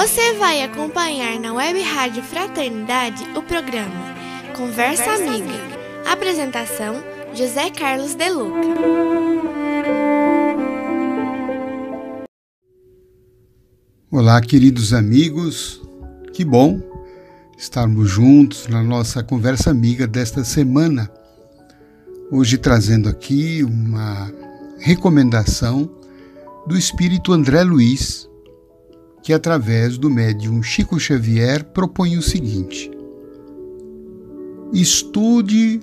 Você vai acompanhar na Web Rádio Fraternidade o programa Conversa, Conversa Amiga. Amiga. Apresentação: José Carlos De Luca. Olá, queridos amigos. Que bom estarmos juntos na nossa conversa amiga desta semana. Hoje trazendo aqui uma recomendação do espírito André Luiz, que através do médium Chico Xavier propõe o seguinte: estude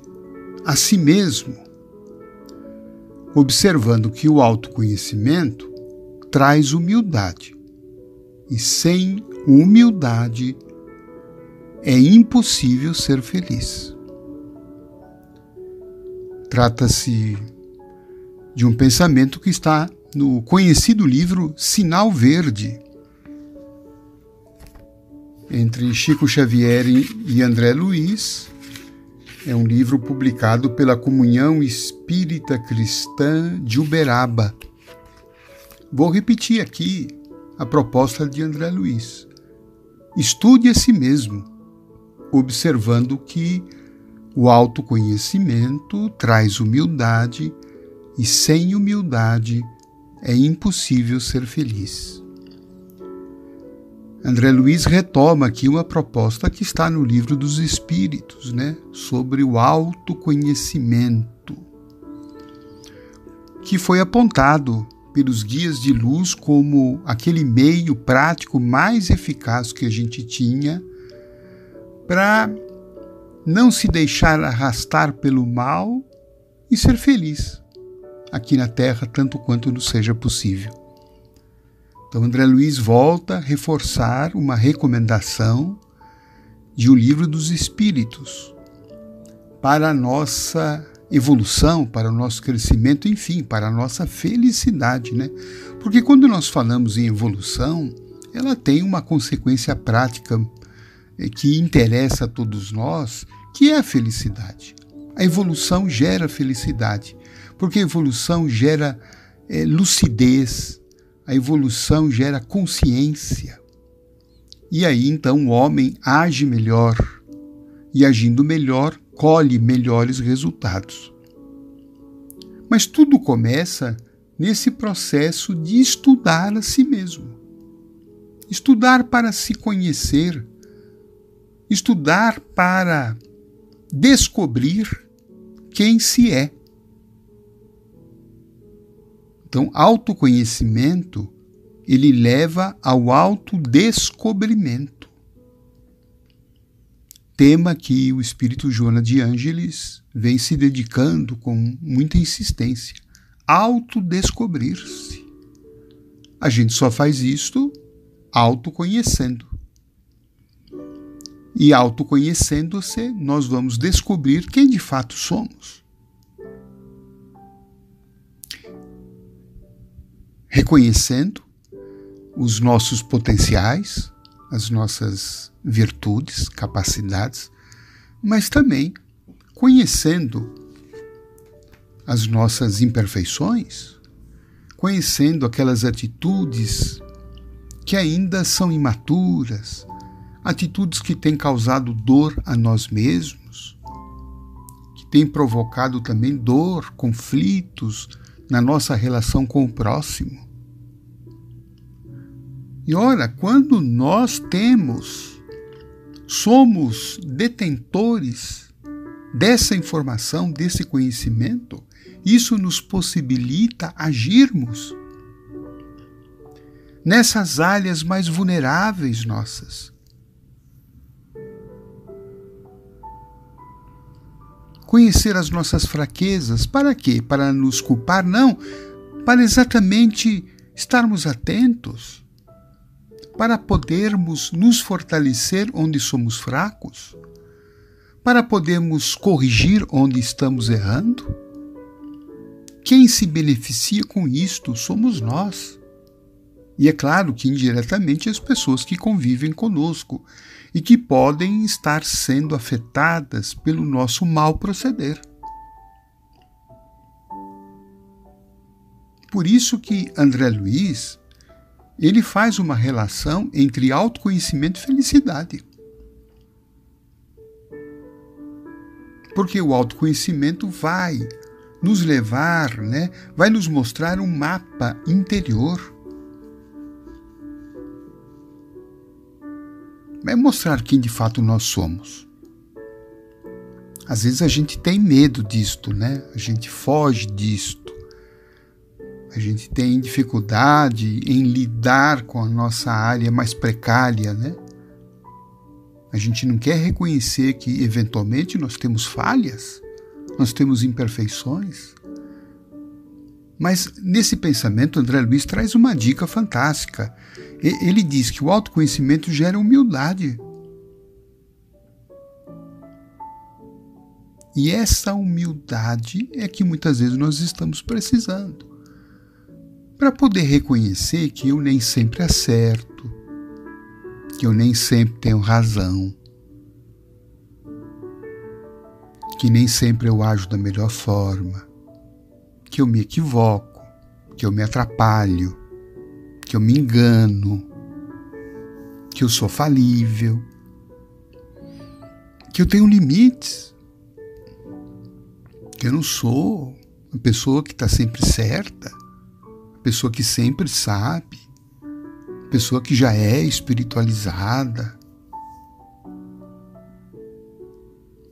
a si mesmo, observando que o autoconhecimento traz humildade, e sem humildade é impossível ser feliz. Trata-se de um pensamento que está no conhecido livro Sinal Verde, entre Chico Xavier e André Luiz. É um livro publicado pela Comunhão Espírita Cristã de Uberaba. Vou repetir aqui a proposta de André Luiz. Estude a si mesmo observando que o autoconhecimento traz humildade e sem humildade é impossível ser feliz. André Luiz retoma aqui uma proposta que está no livro dos Espíritos, né, sobre o autoconhecimento, que foi apontado pelos guias de luz como aquele meio prático mais eficaz que a gente tinha para não se deixar arrastar pelo mal e ser feliz aqui na Terra tanto quanto nos seja possível. Então André Luiz volta a reforçar uma recomendação de O Livro dos Espíritos para a nossa evolução, para o nosso crescimento, enfim, para a nossa felicidade, né? Porque quando nós falamos em evolução, ela tem uma consequência prática que interessa a todos nós, que é a felicidade. A evolução gera felicidade, porque a evolução gera é, lucidez, a evolução gera consciência. E aí então o homem age melhor, e agindo melhor, colhe melhores resultados. Mas tudo começa nesse processo de estudar a si mesmo. Estudar para se conhecer, estudar para descobrir quem se é. Então, autoconhecimento ele leva ao autodescobrimento. Tema que o espírito Joana de Ângeles vem se dedicando com muita insistência. Autodescobrir-se. A gente só faz isto autoconhecendo. E autoconhecendo-se, nós vamos descobrir quem de fato somos. Reconhecendo os nossos potenciais, as nossas virtudes, capacidades, mas também conhecendo as nossas imperfeições, conhecendo aquelas atitudes que ainda são imaturas, atitudes que têm causado dor a nós mesmos, que têm provocado também dor, conflitos na nossa relação com o próximo. E ora, quando nós temos, somos detentores dessa informação, desse conhecimento, isso nos possibilita agirmos nessas áreas mais vulneráveis nossas conhecer as nossas fraquezas. Para quê? Para nos culpar? Não, para exatamente estarmos atentos para podermos nos fortalecer onde somos fracos, para podermos corrigir onde estamos errando? Quem se beneficia com isto somos nós. E é claro que indiretamente as pessoas que convivem conosco e que podem estar sendo afetadas pelo nosso mal proceder. Por isso que André Luiz ele faz uma relação entre autoconhecimento e felicidade. Porque o autoconhecimento vai nos levar, né, vai nos mostrar um mapa interior. Vai mostrar quem de fato nós somos. Às vezes a gente tem medo disto, né? A gente foge disto. A gente tem dificuldade em lidar com a nossa área mais precária, né? A gente não quer reconhecer que eventualmente nós temos falhas, nós temos imperfeições. Mas nesse pensamento, André Luiz traz uma dica fantástica. Ele diz que o autoconhecimento gera humildade. E essa humildade é que muitas vezes nós estamos precisando para poder reconhecer que eu nem sempre acerto, que eu nem sempre tenho razão, que nem sempre eu ajo da melhor forma, que eu me equivoco, que eu me atrapalho, que eu me engano, que eu sou falível, que eu tenho limites, que eu não sou uma pessoa que está sempre certa pessoa que sempre sabe, pessoa que já é espiritualizada.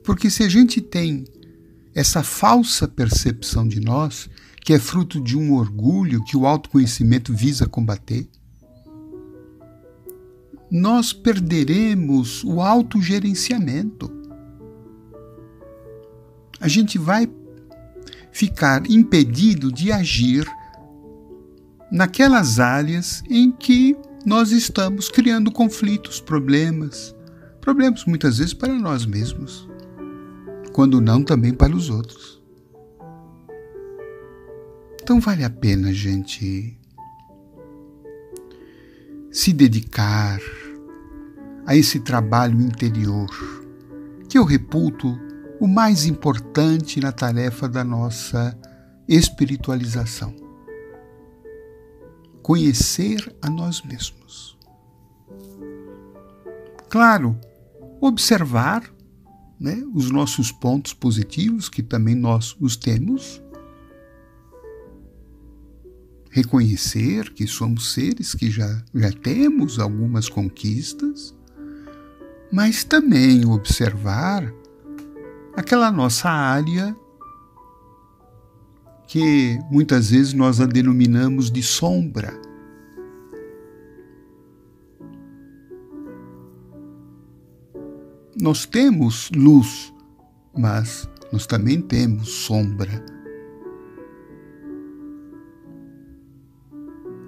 Porque se a gente tem essa falsa percepção de nós, que é fruto de um orgulho que o autoconhecimento visa combater, nós perderemos o autogerenciamento. A gente vai ficar impedido de agir naquelas áreas em que nós estamos criando conflitos, problemas, problemas muitas vezes para nós mesmos, quando não também para os outros. Então vale a pena a gente se dedicar a esse trabalho interior, que eu reputo o mais importante na tarefa da nossa espiritualização conhecer a nós mesmos. Claro, observar né, os nossos pontos positivos, que também nós os temos, reconhecer que somos seres que já, já temos algumas conquistas, mas também observar aquela nossa área que muitas vezes nós a denominamos de sombra. Nós temos luz, mas nós também temos sombra.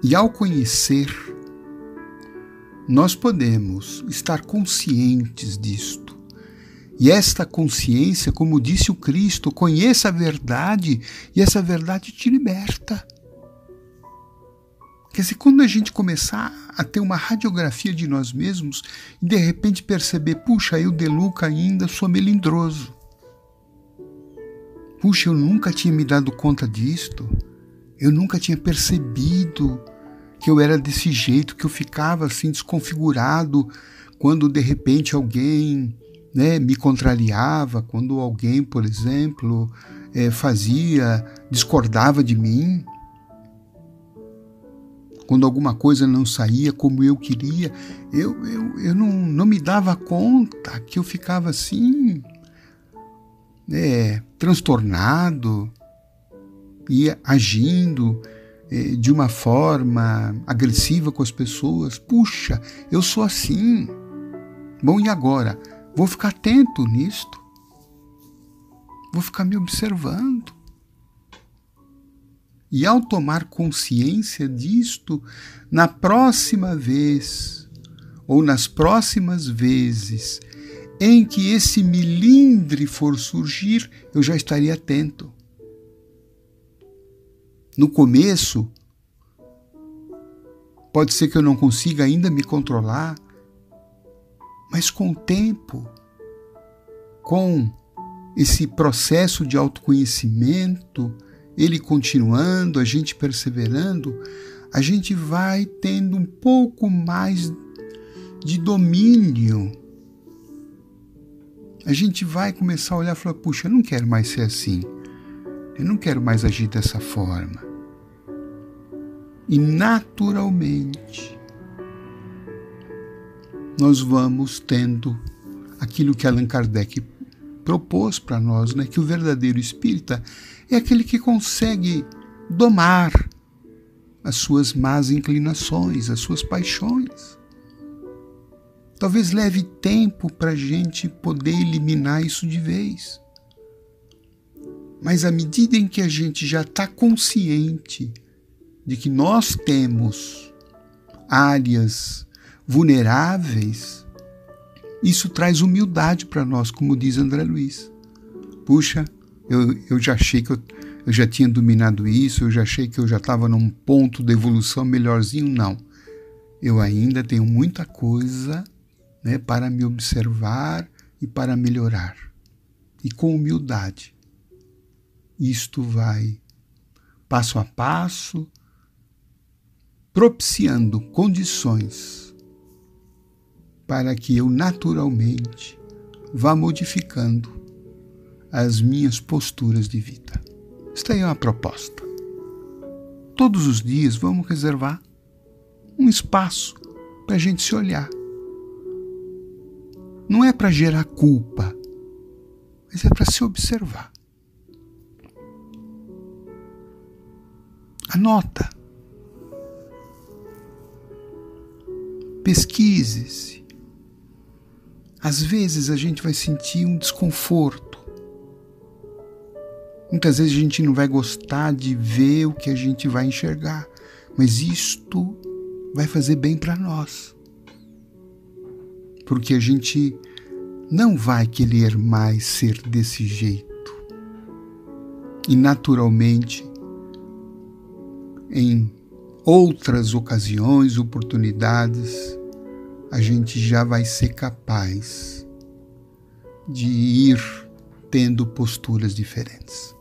E ao conhecer, nós podemos estar conscientes disto e esta consciência, como disse o Cristo, conheça a verdade e essa verdade te liberta. Quer dizer, quando a gente começar a ter uma radiografia de nós mesmos e de repente perceber, puxa, eu de Luca ainda sou melindroso. Puxa, eu nunca tinha me dado conta disto. Eu nunca tinha percebido que eu era desse jeito, que eu ficava assim desconfigurado quando de repente alguém né, me contrariava quando alguém, por exemplo, é, fazia, discordava de mim, quando alguma coisa não saía como eu queria, eu, eu, eu não, não me dava conta que eu ficava assim, é, transtornado e agindo é, de uma forma agressiva com as pessoas. Puxa, eu sou assim. Bom, e agora? Vou ficar atento nisto. Vou ficar me observando. E ao tomar consciência disto, na próxima vez ou nas próximas vezes em que esse milindre for surgir, eu já estaria atento. No começo, pode ser que eu não consiga ainda me controlar, mas com o tempo, com esse processo de autoconhecimento, ele continuando, a gente perseverando, a gente vai tendo um pouco mais de domínio. A gente vai começar a olhar e falar: puxa, eu não quero mais ser assim. Eu não quero mais agir dessa forma. E naturalmente, nós vamos tendo aquilo que Allan Kardec propôs para nós, né? que o verdadeiro espírita é aquele que consegue domar as suas más inclinações, as suas paixões. Talvez leve tempo para a gente poder eliminar isso de vez. Mas à medida em que a gente já está consciente de que nós temos áreas vulneráveis, isso traz humildade para nós, como diz André Luiz. Puxa, eu, eu já achei que eu, eu já tinha dominado isso, eu já achei que eu já estava num ponto de evolução melhorzinho. Não. Eu ainda tenho muita coisa né, para me observar e para melhorar. E com humildade. Isto vai passo a passo propiciando condições para que eu naturalmente vá modificando as minhas posturas de vida. Esta é uma proposta. Todos os dias vamos reservar um espaço para a gente se olhar não é para gerar culpa, mas é para se observar. Anota. Pesquise-se. Às vezes a gente vai sentir um desconforto. Muitas vezes a gente não vai gostar de ver o que a gente vai enxergar, mas isto vai fazer bem para nós porque a gente não vai querer mais ser desse jeito. E naturalmente, em outras ocasiões, oportunidades, a gente já vai ser capaz de ir tendo posturas diferentes.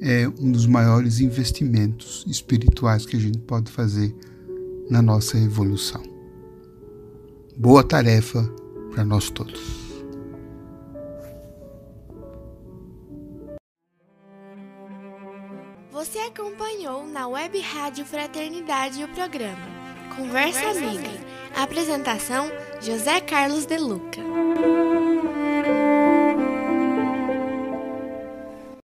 É um dos maiores investimentos espirituais que a gente pode fazer na nossa evolução. Boa tarefa para nós todos. Você acompanhou na Web Rádio Fraternidade o programa Conversa, Conversa Amiga. Amiga. Apresentação: José Carlos De Luca.